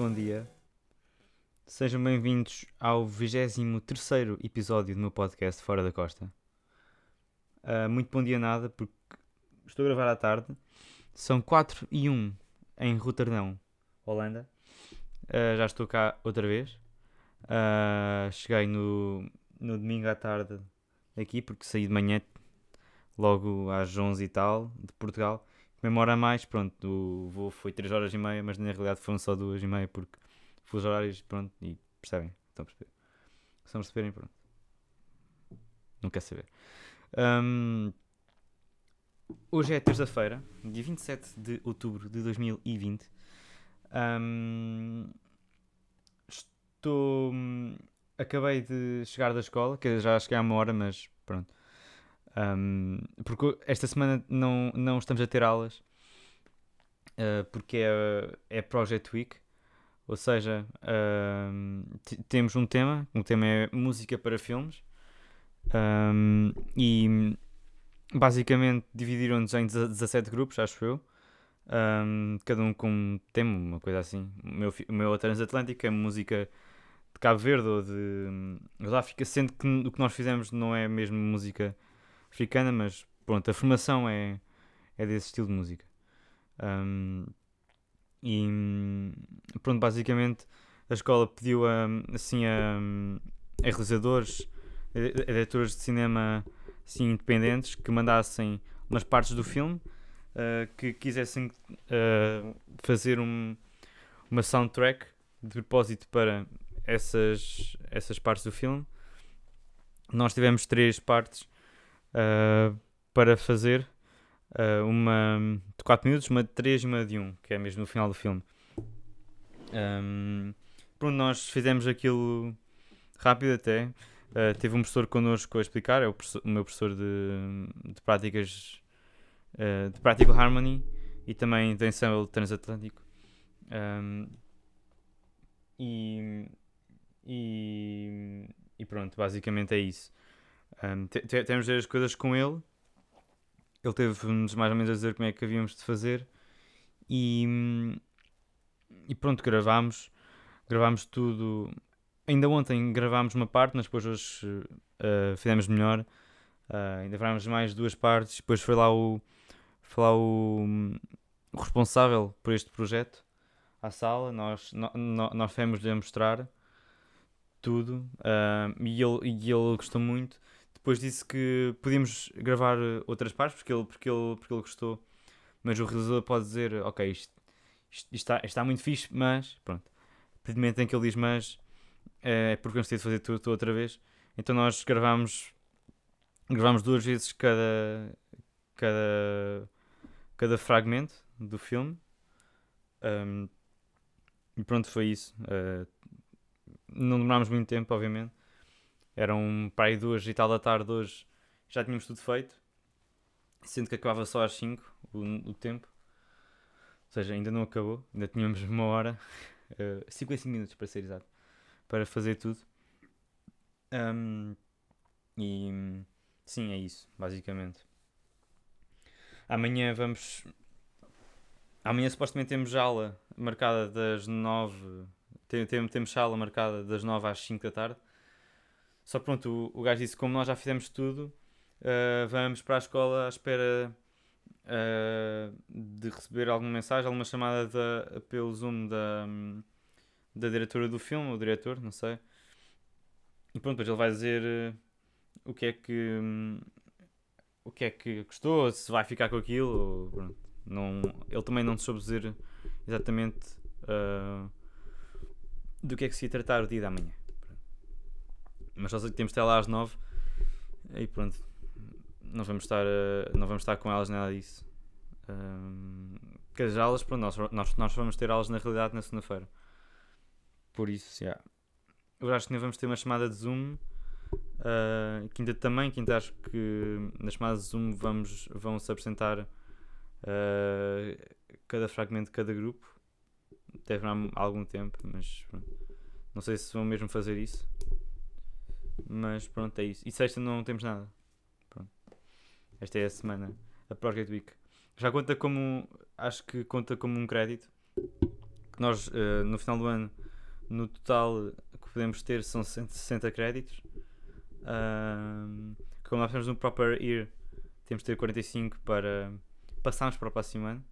bom dia. Sejam bem-vindos ao 23 episódio do meu podcast Fora da Costa. Uh, muito bom dia, nada, porque estou a gravar à tarde. São 4 e 1 em Roterdão, Holanda. Uh, já estou cá outra vez. Uh, cheguei no, no domingo à tarde aqui, porque saí de manhã, logo às 11 e tal, de Portugal. Memora mais, pronto, o voo foi 3 horas e meia, mas na realidade foram só 2 e meia, porque os horários, pronto, e percebem, estão a perceber. Se não perceberem, pronto. Não quer saber. Um, hoje é terça-feira, dia 27 de outubro de 2020. Um, estou. Acabei de chegar da escola, que já cheguei há uma hora, mas pronto. Um, porque esta semana não, não estamos a ter aulas uh, porque é, é Project Week, ou seja, uh, temos um tema, o um tema é música para filmes um, e basicamente dividiram-nos em 17 grupos, acho eu. cada um com um tema, uma coisa assim. O meu, o meu é transatlântico, é música de Cabo Verde ou de, de África, sendo que o que nós fizemos não é mesmo música africana, mas pronto, a formação é, é desse estilo de música. Um, e pronto, basicamente a escola pediu a, assim a, a realizadores, a diretores de cinema assim, independentes que mandassem umas partes do filme uh, que quisessem uh, fazer um, uma soundtrack de propósito para essas, essas partes do filme. Nós tivemos três partes uh, para fazer uh, uma de 4 minutos, uma de 3 e uma de 1, que é mesmo no final do filme. Um, pronto, nós fizemos aquilo rápido até. Uh, teve um professor connosco a explicar, é o, o meu professor de, de práticas uh, de Practical Harmony e também de ensemble transatlântico. Um, e, e, e, pronto, basicamente é isso. Um, temos de ver as coisas com ele. Ele teve-nos mais ou menos a dizer como é que havíamos de fazer. E, e pronto, gravámos. Gravámos tudo. Ainda ontem gravámos uma parte, mas depois hoje uh, fizemos melhor. Uh, ainda gravámos mais duas partes. Depois foi lá o, foi lá o, o responsável por este projeto à sala. Nós, no, no, nós fomos-lhe mostrar tudo uh, e, ele, e ele gostou muito. Depois disse que podíamos gravar eh, outras partes porque ele, porque ele, porque ele gostou. Mas o realizador pode dizer: Ok, isto, isto, isto está, isto está muito fixe, mas pronto. A partir do momento em que ele diz mas, é porque gostei de fazer tudo, tudo outra vez. Então nós gravámos, gravámos duas vezes cada, cada, cada fragmento do filme. Um, e pronto, foi isso. Uh, não demorámos muito tempo, obviamente. Eram para aí duas e tal da tarde hoje, já tínhamos tudo feito. Sendo que acabava só às 5 o, o tempo. Ou seja, ainda não acabou, ainda tínhamos uma hora, uh, 55 minutos para ser exato, para fazer tudo. Um, e sim, é isso, basicamente. Amanhã vamos. Amanhã supostamente temos aula marcada das 9. Tem, tem, temos aula marcada das 9 às 5 da tarde. Só pronto, o, o gajo disse: como nós já fizemos tudo, uh, vamos para a escola à espera uh, de receber alguma mensagem, alguma chamada da, pelo Zoom da, da diretora do filme, o diretor, não sei. E pronto, depois ele vai dizer uh, o que é que. Um, o que é que gostou, se vai ficar com aquilo. Ou, não, ele também não soube dizer exatamente do que é que se ia tratar o dia da manhã. Mas só sei que temos lá às 9 e pronto. Não vamos estar, uh, não vamos estar com elas nada disso. Um, que as aulas, pronto, nós, nós, nós vamos ter aulas na realidade na segunda-feira. Por isso. Yeah. Eu acho que ainda vamos ter uma chamada de Zoom. Uh, quinta também, quinta acho que nas chamadas de Zoom vamos, vão-se apresentar uh, cada fragmento de cada grupo. Deve há algum tempo, mas pronto. não sei se vão mesmo fazer isso. Mas pronto, é isso. E sexta não temos nada. Pronto. Esta é a semana, a Project Week. Já conta como. Acho que conta como um crédito. porque nós uh, no final do ano, no total que podemos ter são 160 créditos. Uh, como nós temos no Proper Year, temos de ter 45 para passarmos para o próximo ano.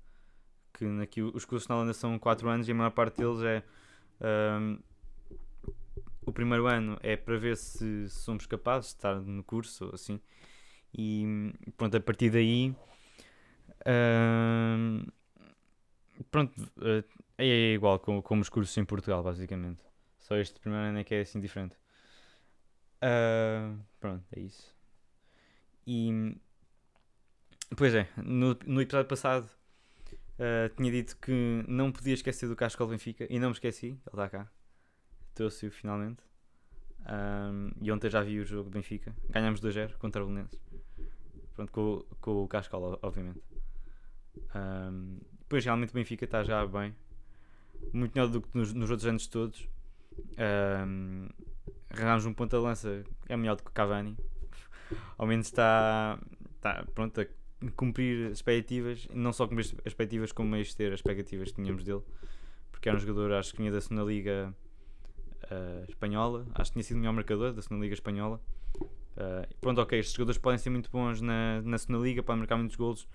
Que aqui os cursos na Holanda são 4 anos e a maior parte deles é. Um, o primeiro ano é para ver se somos capazes de estar no curso assim. E pronto, a partir daí. Um, pronto, uh, é igual como, os cursos em Portugal, basicamente. Só este primeiro ano é que é assim diferente. Uh, pronto, é isso. E. Pois é, no, no episódio passado uh, tinha dito que não podia esquecer do Cascal Benfica e não me esqueci, ele está cá. Trouxe-o finalmente. Um, e ontem já vi o jogo do Benfica. Ganhámos 2-0 contra o Belenenses. Pronto, com, com o Cascal, obviamente. Um, depois realmente o Benfica está já bem. Muito melhor do que nos, nos outros anos todos. Um, arranjamos um ponto de lança é melhor do que o Cavani. Ao menos está, está pronto a cumprir expectativas, não só cumprir as expectativas, como a ter as expectativas que tínhamos dele, porque era um jogador, acho que vinha da segunda Liga uh, Espanhola, acho que tinha sido o melhor marcador da segunda Liga Espanhola. Uh, pronto, ok, estes jogadores podem ser muito bons na, na segunda Liga, podem marcar muitos golos,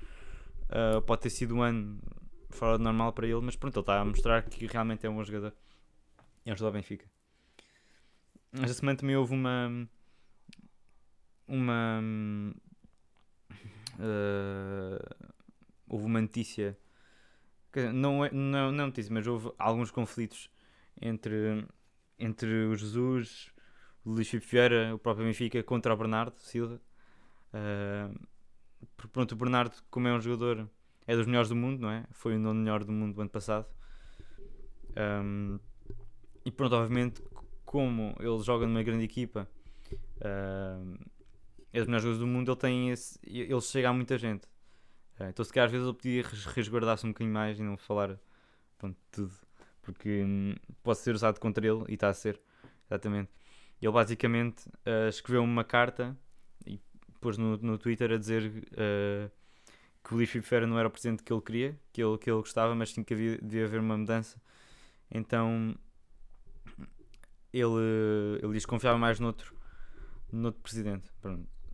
uh, pode ter sido um ano fora do normal para ele, mas pronto, ele está a mostrar que realmente é um bom jogador. É um jogador Benfica. Esta semana também houve uma. Uma. Uh, houve uma notícia. Não é, não, não é notícia, mas houve alguns conflitos entre, entre o Jesus, o Luís Filipe Vieira, o próprio Benfica, contra o Bernardo Silva. Uh, pronto, o Bernardo, como é um jogador, é dos melhores do mundo, não é? Foi o nono melhor do mundo do ano passado. Um, e pronto, obviamente, como ele joga numa grande equipa, uh, é dos melhores jogadores do mundo, ele, tem esse, ele chega a muita gente. Uh, então, se calhar, às vezes, ele podia resguardar-se um bocadinho mais e não falar pronto, tudo, porque um, pode ser usado contra ele e está a ser, exatamente. Ele basicamente uh, escreveu uma carta e pôs no, no Twitter a dizer uh, que o Luís Filipe não era o presidente que ele queria, que ele, que ele gostava, mas tinha que havia, haver uma mudança. Então ele, ele diz que confiava mais noutro, noutro presidente.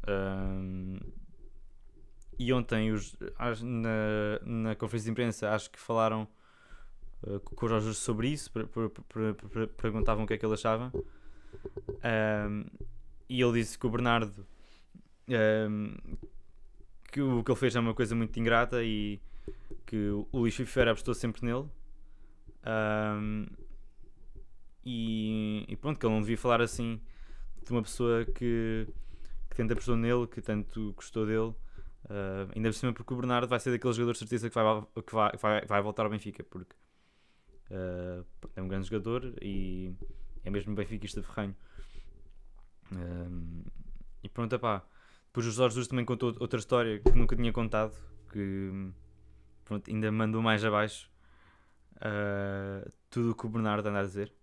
Um, e ontem, os, na, na conferência de imprensa, acho que falaram uh, com o sobre isso, perguntavam o que é que ele achava. Um, e ele disse que o Bernardo um, que o que ele fez é uma coisa muito ingrata e que o Luís Fifera apostou sempre nele. Um, e, e, pronto, que ele não devia falar assim de uma pessoa que, que tanto apostou nele, que tanto gostou dele. Uh, ainda por cima, porque o Bernardo vai ser daqueles jogadores de certeza que vai, que vai, vai, vai voltar ao Benfica, porque uh, é um grande jogador e é mesmo benfiquista ferranho. Uh, e pronto, pá. Depois o Jorge Jesus também contou outra história que nunca tinha contado, que pronto, ainda mandou mais abaixo uh, tudo o que o Bernardo anda a dizer.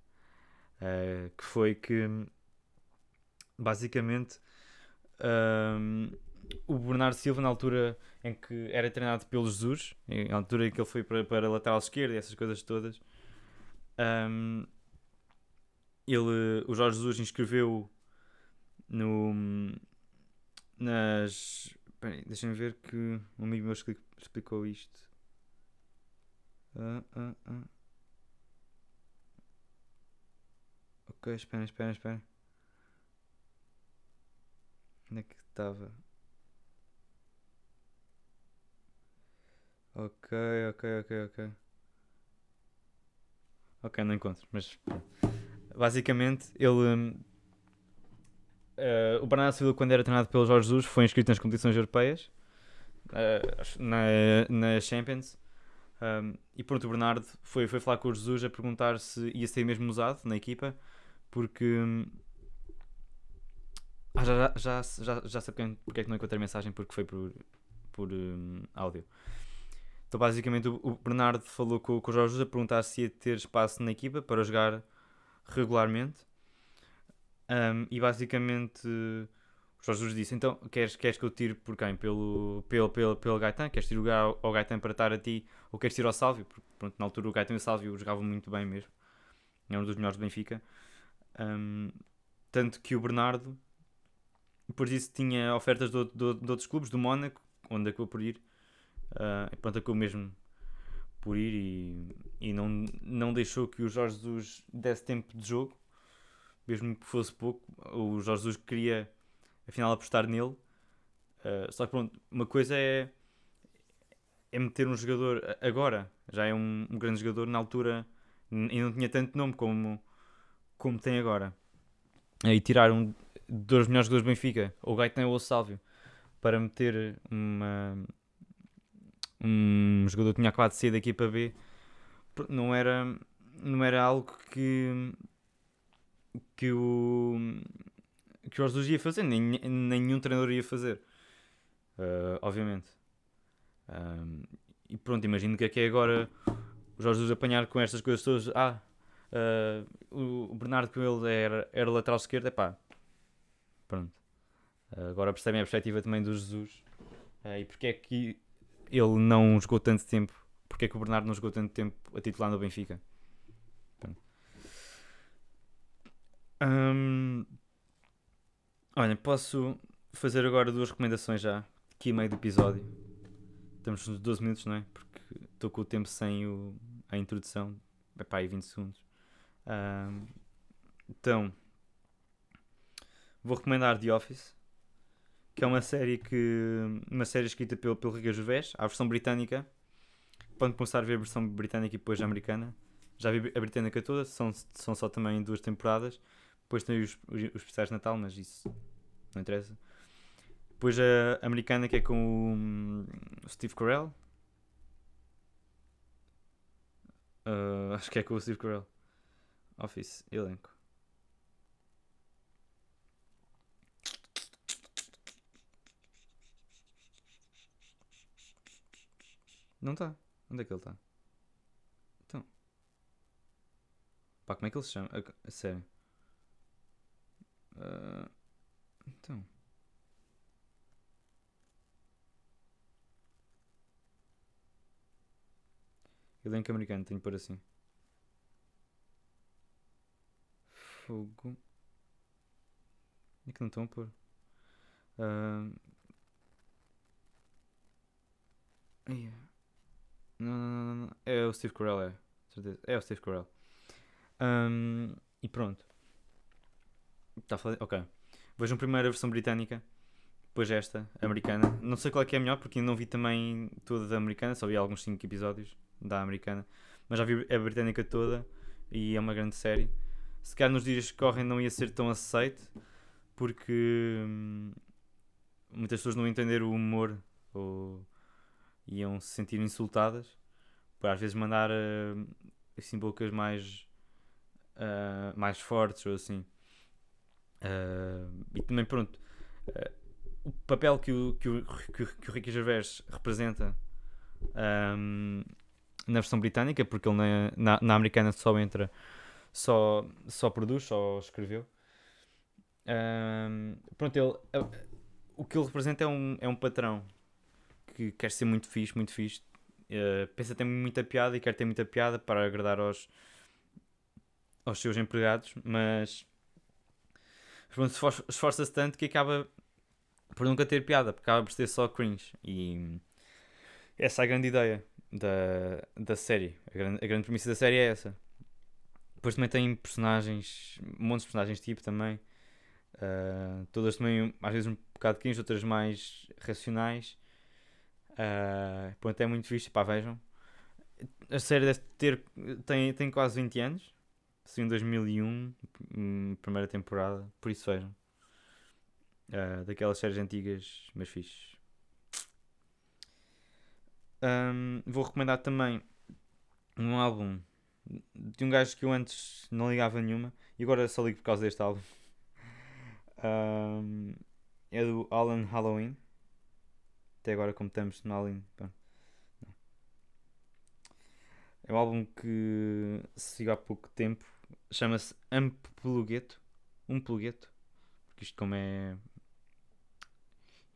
Uh, que foi que basicamente um, o Bernardo Silva, na altura em que era treinado pelo Jesus, na altura em que ele foi para, para lateral esquerda e essas coisas todas, um, ele, o Jorge Jesus inscreveu no, nas. Deixem-me ver que um amigo meu explicou isto. Uh, uh, uh. Ok, espera, espera, espera. Onde é que estava? Ok, ok, ok, ok. Ok, não encontro, mas basicamente ele. Uh, o Bernardo Silva, quando era treinado pelo Jorge Jesus, foi inscrito nas competições europeias, uh, na, na Champions. Um, e pronto, o Bernardo foi, foi falar com o Jesus a perguntar se ia ser mesmo usado na equipa porque. Ah, já, já, já, já sei porque é que não encontrei a mensagem, porque foi por, por um, áudio. Então, basicamente, o, Bernardo falou com, com o Jorge a perguntar se ia ter espaço na equipa para jogar regularmente. Um, e basicamente, o Jorge Jesus disse: Então, queres, queres que eu tire por quem? Pelo, pelo, pelo, pelo Gaetan? Queres tirar o ao, Gaetan para estar a ti? Ou queres tirar ao Sálvio? Porque, pronto, na altura o Gaetan e o Sálvio jogavam muito bem mesmo. É um dos melhores do Benfica. Um, tanto que o Bernardo, depois disso, tinha ofertas de, de, de outros clubes, do Mónaco, onde acabou por ir. Uh, pronto, acabou mesmo por ir e, e não, não deixou que o Jorge Jesus desse tempo de jogo, mesmo que fosse pouco. O Jorge Jesus queria afinal apostar nele. Uh, só que pronto, uma coisa é, é meter um jogador agora, já é um, um grande jogador, na altura e não tinha tanto nome como, como tem agora. E tirar um dos melhores jogadores do Benfica, ou Gaetan ou o Sálvio, para meter uma, um jogador tinha acabado de sair da equipa B, não era, não era algo que, que o que o Jesus ia fazer, nem, nenhum treinador ia fazer, uh, obviamente. E pronto, imagino que é que é agora o Jorge Jesus apanhar com estas coisas todas. Ah, uh, o Bernardo Coelho era, era lateral esquerdo, é pá, pronto. Uh, agora percebem a perspectiva também do Jesus e porque é que ele não jogou tanto tempo, porque é que o Bernardo não jogou tanto tempo a titular no Benfica. Um, Olha, posso fazer agora duas recomendações já, aqui meio do episódio. Estamos nos 12 minutos, não é? Porque estou com o tempo sem o, a introdução. É pá, aí 20 segundos. Um, então, vou recomendar The Office, que é uma série que uma série escrita pelo, pelo Riga Gervais, a versão britânica. Podem começar a ver a versão britânica e depois a americana. Já vi a britânica toda, são, são só também duas temporadas. Depois tem os, os, especiais de Natal, mas isso não interessa. Depois a americana que é com o Steve Carell. Uh, acho que é com o Steve Carell. Office, elenco. Não está. Onde é que ele está? Então. Pá, como é que ele se chama? A, sério. Uh, então. Elenco americano, tenho por assim. Fogo. É que não estão a pôr. Uh... Não, não, não, não, É o Steve Carell, é. Certeza. É o Steve Carell. Um, e pronto. Está a fazer? Ok. Vejam primeiro a versão britânica, depois esta, americana. Não sei qual é que é melhor, porque ainda não vi também toda da americana, só vi alguns 5 episódios da americana. Mas já vi a britânica toda e é uma grande série. Se calhar nos dias que correm não ia ser tão aceite, porque hum, muitas pessoas não entender o humor ou iam se sentir insultadas por às vezes mandar uh, assim bocas mais uh, mais fortes ou assim Uh, e também, pronto, o papel que o, que o, que o, que o Ricky Gervais representa um, na versão britânica, porque ele na, na, na, americana só entra, só, só produz, só escreveu. Um, pronto, ele, o que ele representa é um, é um patrão que quer ser muito fixe, muito fixe. pensa ter muita piada e quer ter muita piada para agradar aos, aos seus empregados, mas esforça-se tanto que acaba por nunca ter piada, porque acaba por ser só cringe. E essa é a grande ideia da, da série. A grande, a grande premissa da série é essa. Depois também tem personagens, montes de personagens tipo também. Uh, todas também, às vezes, um bocado cringe, outras mais racionais. Uh, pronto, é muito fixe, pá, vejam. A série deve ter, tem, tem quase 20 anos. Saiu em 2001, hum, primeira temporada, por isso vejam. Uh, daquelas séries antigas, mas fixe. Um, vou recomendar também um álbum de um gajo que eu antes não ligava nenhuma e agora só ligo por causa deste álbum. Um, é do Alan Halloween. Até agora, como estamos no Halloween. É um álbum que sigo há pouco tempo chama-se Amplugueto. Um plugueto. Porque isto como é.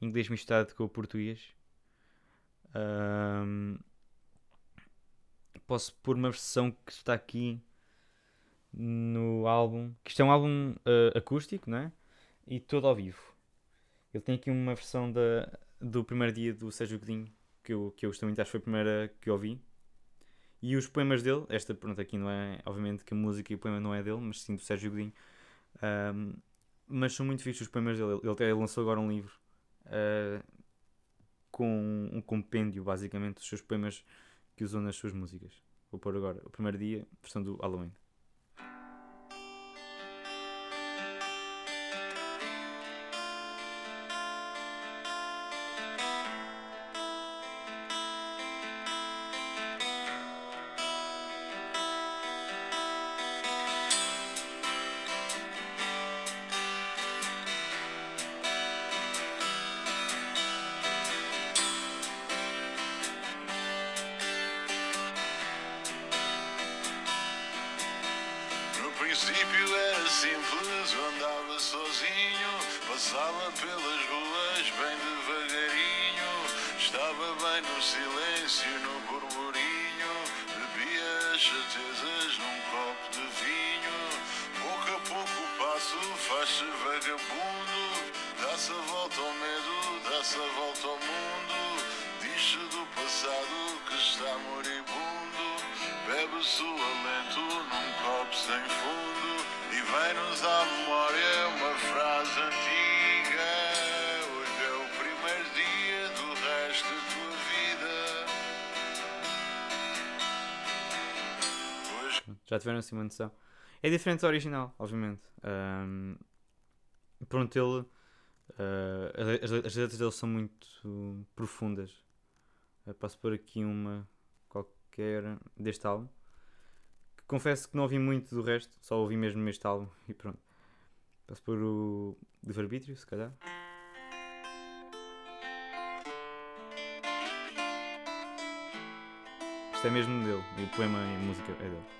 inglês misturado com o português. Um, posso pôr uma versão que está aqui no álbum. Que isto é um álbum uh, acústico, não é? E todo ao vivo. Ele tem aqui uma versão da, do primeiro dia do Sérgio Godinho, que eu, que eu gostei muito, acho que foi a primeira que eu ouvi. E os poemas dele, esta pronto aqui não é, obviamente que a música e o poema não é dele, mas sim do Sérgio Godinho. Um, mas são muito fixos os poemas dele. Ele até lançou agora um livro uh, com um compêndio, basicamente, dos seus poemas que usou nas suas músicas. Vou pôr agora o primeiro dia, versão do Halloween. Estava bem no silêncio, no burburinho, bebia as certezas num copo de vinho, pouco a pouco o passo faz-se vagabundo, dá-se a volta ao medo, dá-se a volta ao mundo, diz-se do passado que está moribundo. Bebe-se o alento num copo sem fundo. E vem-nos à memória Já tiveram assim uma noção? É diferente do original, obviamente. Um, pronto, ele. uh, as, as letras dele são muito profundas. Uh, posso pôr aqui uma qualquer deste álbum. Confesso que não ouvi muito do resto, só ouvi mesmo este álbum e pronto. Posso pôr o livre-arbítrio, se calhar. Isto é mesmo dele, e o poema e a música é dele.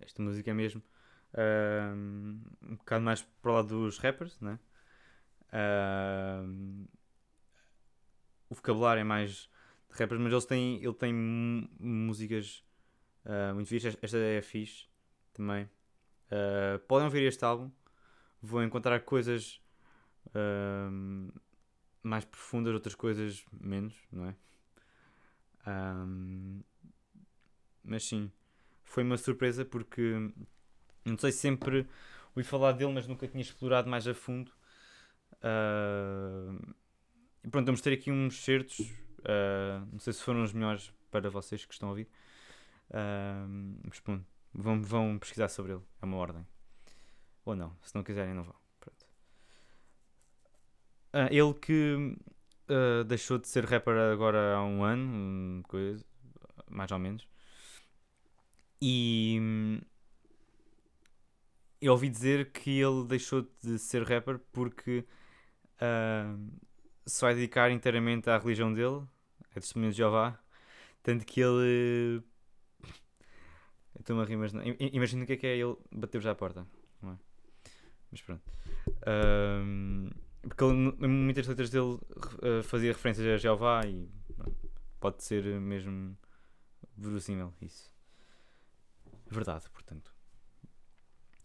Esta música é mesmo ahm, um bocado mais para o lado dos rappers, né? Ahm, o vocabulário é mais de rappers, mas eles têm, ele tem músicas ah, muito fixas. Esta é fixe também. Ah, podem ouvir este álbum, vão encontrar coisas mais profundas, outras coisas menos, não é? Ahm, mas sim, foi uma surpresa porque não sei se sempre ouvi falar dele, mas nunca tinha explorado mais a fundo. E pronto, vamos ter aqui uns certos. ah, não sei se foram os melhores para vocês que estão a ouvir. Ah, mas pronto, vão, vão pesquisar sobre ele. É uma ordem. Ou não, se não quiserem, não vão. Pronto. Ah, ele que deixou de ser rapper agora há um ano, coisa, mais ou menos. E hum, eu ouvi dizer que ele deixou de ser rapper porque ah, se vai dedicar inteiramente à religião dele, a testemunho de Jeová. Tanto que ele. Eu estou-me a rir, mas não. I- Imagina o que é que é ele bater já à porta, não é? Mas pronto. Ahm, porque ele, muitas letras dele eh, fazia referências a Jeová e pode ser mesmo verossímil isso. Verdade, portanto.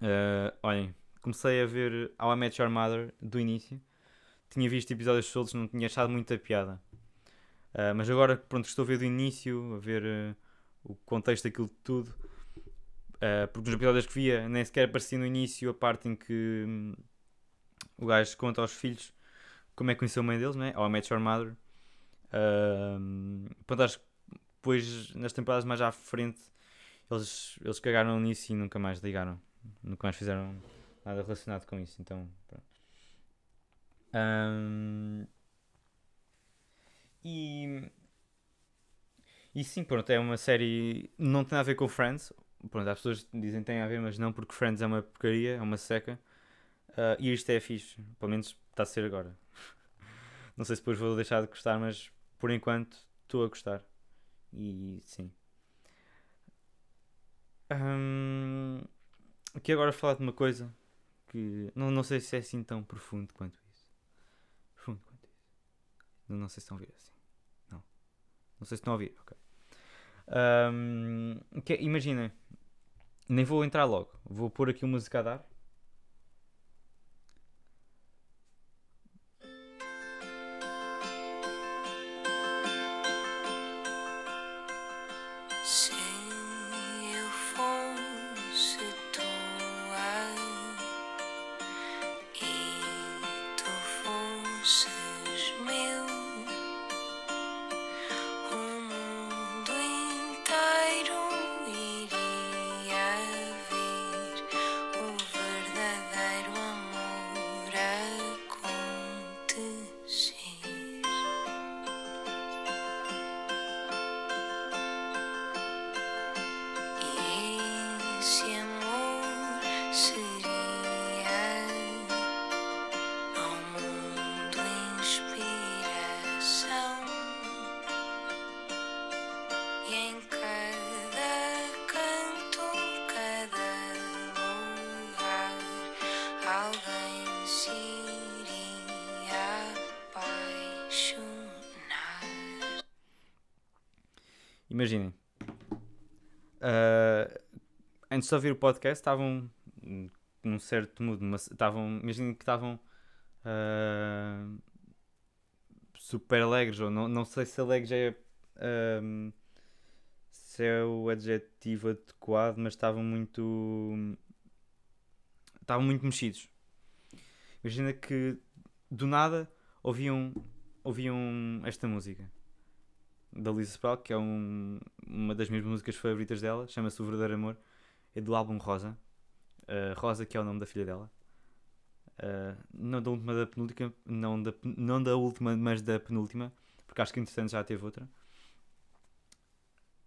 Ah, olhem, comecei a ver How I Met Your Mother do início. Tinha visto episódios soltos, não tinha achado muita piada. Ah, mas agora, pronto, estou a ver do início, a ver eh, o contexto daquilo tudo. Ah, porque nos episódios que via nem sequer aparecia no início a parte em que hum, o gajo conta aos filhos como é que conheceu a mãe deles, né? How I Met Your Mother. Ah, pronto, acho que depois, nas temporadas mais à frente, eles, eles cagaram nisso e nunca mais ligaram. Nunca mais fizeram nada relacionado com isso. Então, pronto. Ahm, e. E sim, pronto, é uma série. Não tem a ver com Friends. Pronto, as pessoas dizem que tem a ver, mas não, porque Friends é uma porcaria, é uma seca. Ah, e isto é fixe, pelo menos está a ser agora. não sei se depois vou deixar de gostar, mas por enquanto estou a gostar. E sim. Aqui agora falar de uma coisa que não, não sei se é assim tão profundo quanto isso. Profundo quanto isso. Não, não sei se estão a ouvir assim. Não. Não sei se estão a ouvir, ok. Ahm, que é- Imaginem, nem vou entrar logo. Vou pôr aqui uma música a dar. see. Imaginem. ah, antes de ouvir o podcast, estavam num certo mood. mas Estavam, imaginem que estavam ah, super alegres, ou não, não sei se alegres é, ahm, se é o adjetivo adequado, mas estavam muito. estavam muito mexidos. Imagina que do nada ouviam, ouviam esta música da Lisa Sproul, que é um- uma das minhas músicas favoritas dela, chama-se O Verdadeiro Amor, é do álbum Rosa. Uh, Rosa, que é o nome da filha dela. Uh, não da última da penúltima, não da, não da última, mas da penúltima, porque acho que entretanto já teve outra.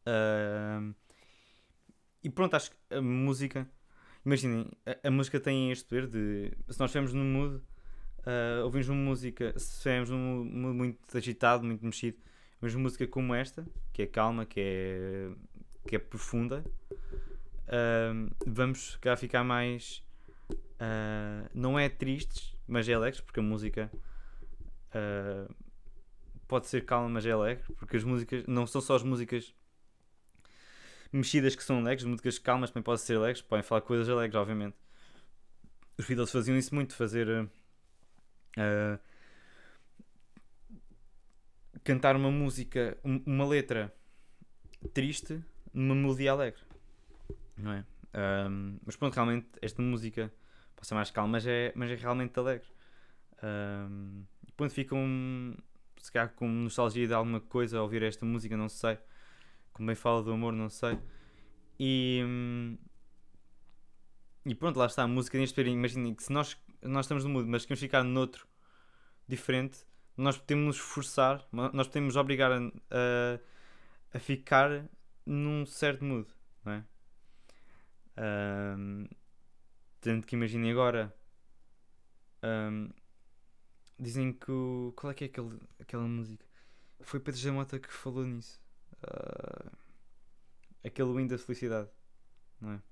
Uh, e pronto, acho que a música, imaginem, a, a música tem este poder de, se nós estivermos num mood, uh, ouvimos uma música, se estivermos num mood muito agitado, muito mexido, mas música como esta, que é calma, que é, que é profunda, ahm, vamos cá ficar mais. ah, não é tristes, mas é alegres, porque a música ah, pode ser calma, mas é alegre, porque as músicas não são só as músicas mexidas que são alegres, as músicas calmas também podem ser alegres, podem falar coisas alegres, obviamente. Os Beatles faziam isso muito, fazer. ah, cantar uma música, um- uma letra triste numa melodia alegre, não é? Ahm, mas pronto, realmente esta música ser mais calma, mas é, mas é realmente alegre. E pronto, ficam se calhar com nostalgia de alguma coisa a ouvir esta música, não sei. Como bem fala do amor, não sei. E, e pronto, lá está a música neste período. Imaginem que se nós, nós estamos no mood, mas queremos ficar noutro diferente, nós podemos forçar, nós podemos obrigar a, a, a ficar num certo mood, não é? Ahm, tanto que imaginem agora, ahm, dizem que o, qual é que é aquele, aquela música? Foi Pedro Jamota que falou nisso. Ah, aquele Wind da Felicidade, não é?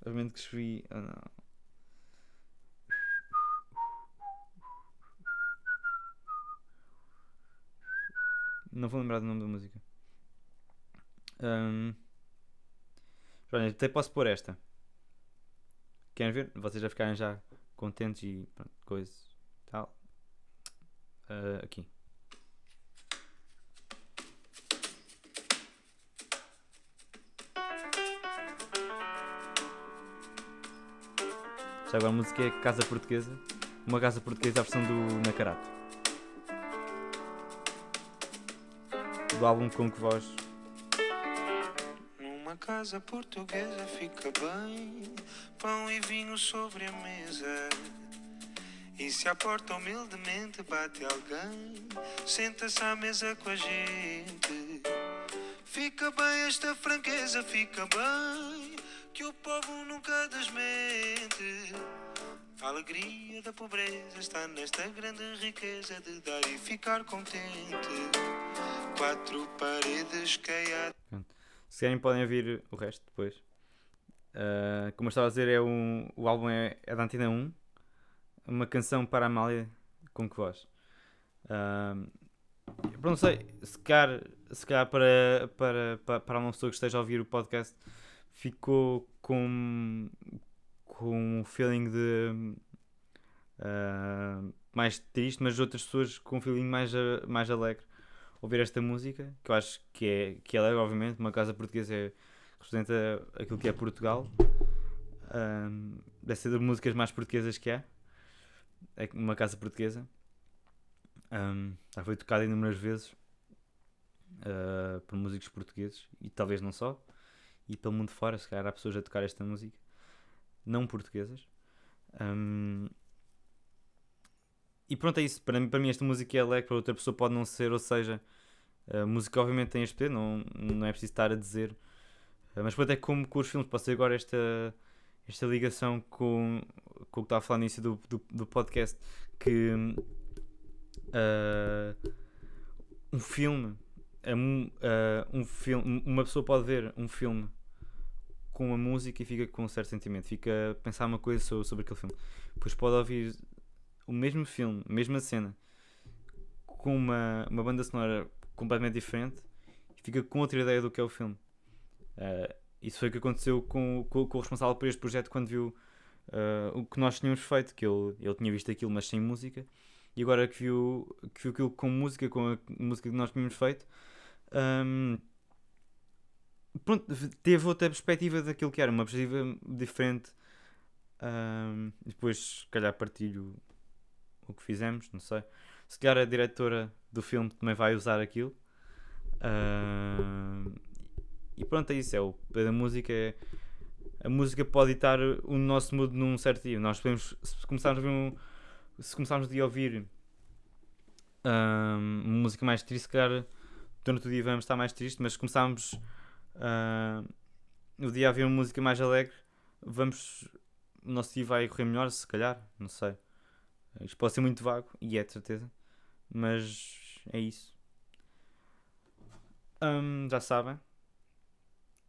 Obviamente que escrevi. ah, não. Não vou lembrar do nome da música. Ahm, olha, até posso pôr esta. Querem ver? Vocês já ficarem já contentes e pronto, tal. Ah, aqui. Já agora a música é Casa Portuguesa. Uma casa portuguesa, a versão do Nacarato. Do álbum Com Que Voz. Numa casa portuguesa fica bem, pão e vinho sobre a mesa. E se à porta humildemente bate alguém, senta-se à mesa com a gente. Fica bem esta franqueza, fica bem, que o povo nunca desmente. A alegria da pobreza está nesta grande riqueza de dar e ficar contente. Quatro paredes há Se querem podem ouvir o resto depois. Ah, como eu estava a dizer, é um, o álbum é, é da Antena 1. Uma canção para a Amália com que voz? Eu não sei, se calhar, se calhar para, para, para, para uma pessoa que esteja a ouvir o podcast ficou com, com um feeling de ah, mais triste, mas outras pessoas com um feeling mais, mais alegre ouvir esta música, que eu acho que é, que é alegre, obviamente, uma casa portuguesa é, representa aquilo que é Portugal. Um, deve ser das músicas mais portuguesas que há. É uma casa portuguesa. Um, já foi tocada inúmeras vezes uh, por músicos portugueses e talvez não só. E pelo mundo fora, se calhar há pessoas a tocar esta música não portuguesas. Um, e pronto, é isso. Para mim, para mim esta música é alegre, para outra pessoa pode não ser, ou seja, a música obviamente tem este poder, não, não é preciso estar a dizer. Uh, mas pronto, é como com os filmes, posso ter agora esta, esta ligação com, com o que estava a falar no início do, do, do podcast, que uh, um filme, é um, uh, um filme, uma pessoa pode ver um filme com uma música e fica com um certo sentimento, fica a pensar uma coisa sobre, sobre aquele filme. Depois pode ouvir o mesmo filme, a mesma cena, com uma, uma banda sonora completamente diferente e fica com outra ideia do que é o filme. Uh, isso foi o que aconteceu com, com, com o responsável por este projeto quando viu uh, o que nós tínhamos feito, que ele, ele tinha visto aquilo mas sem música, e agora que viu, que viu aquilo com música, com a música que nós tínhamos feito, um, pronto, teve outra perspectiva daquilo que era, uma perspectiva diferente. Um, depois, se calhar, partilho o que fizemos, não sei. Se calhar a diretora do filme também vai usar aquilo. Um, e pronto, é isso. É o da música. É, a música pode editar o nosso mood num certo dia. Nós podemos, se começarmos a, um, se começarmos a ouvir um, música mais triste, se calhar durante o dia vamos estar mais tristes, mas se começarmos uh, o dia a ouvir uma música mais alegre, vamos. O nosso dia vai correr melhor, se calhar, não sei. Isto pode ser muito vago, e é de certeza, mas é isso. Um, já sabem.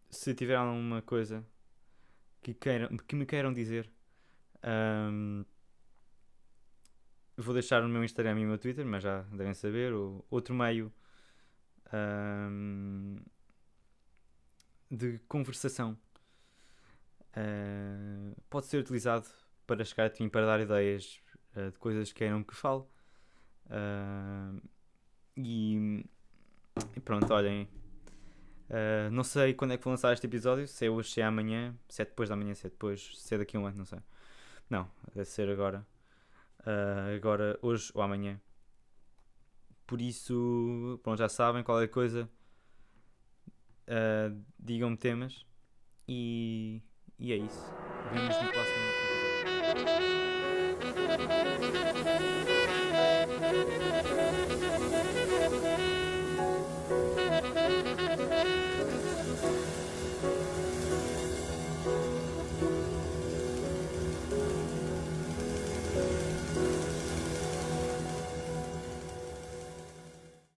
Se tiver alguma coisa que, queiram, que me queiram dizer, um, vou deixar no meu Instagram e no meu Twitter, mas já devem saber. O outro meio um, de conversação uh, pode ser utilizado para chegar a ti, para dar ideias uh, de coisas que queiram que fale. Uh, e, e, pronto, olhem. Não sei quando é que vou lançar este episódio. Se é hoje, se é amanhã, se é depois da manhã, se é depois, se é daqui a um ano, não sei. Não, deve ser agora. Agora, hoje ou amanhã. Por isso, pronto, já sabem, qualquer coisa. Uh, Digam-me temas. E, e é isso. Vemos no próximo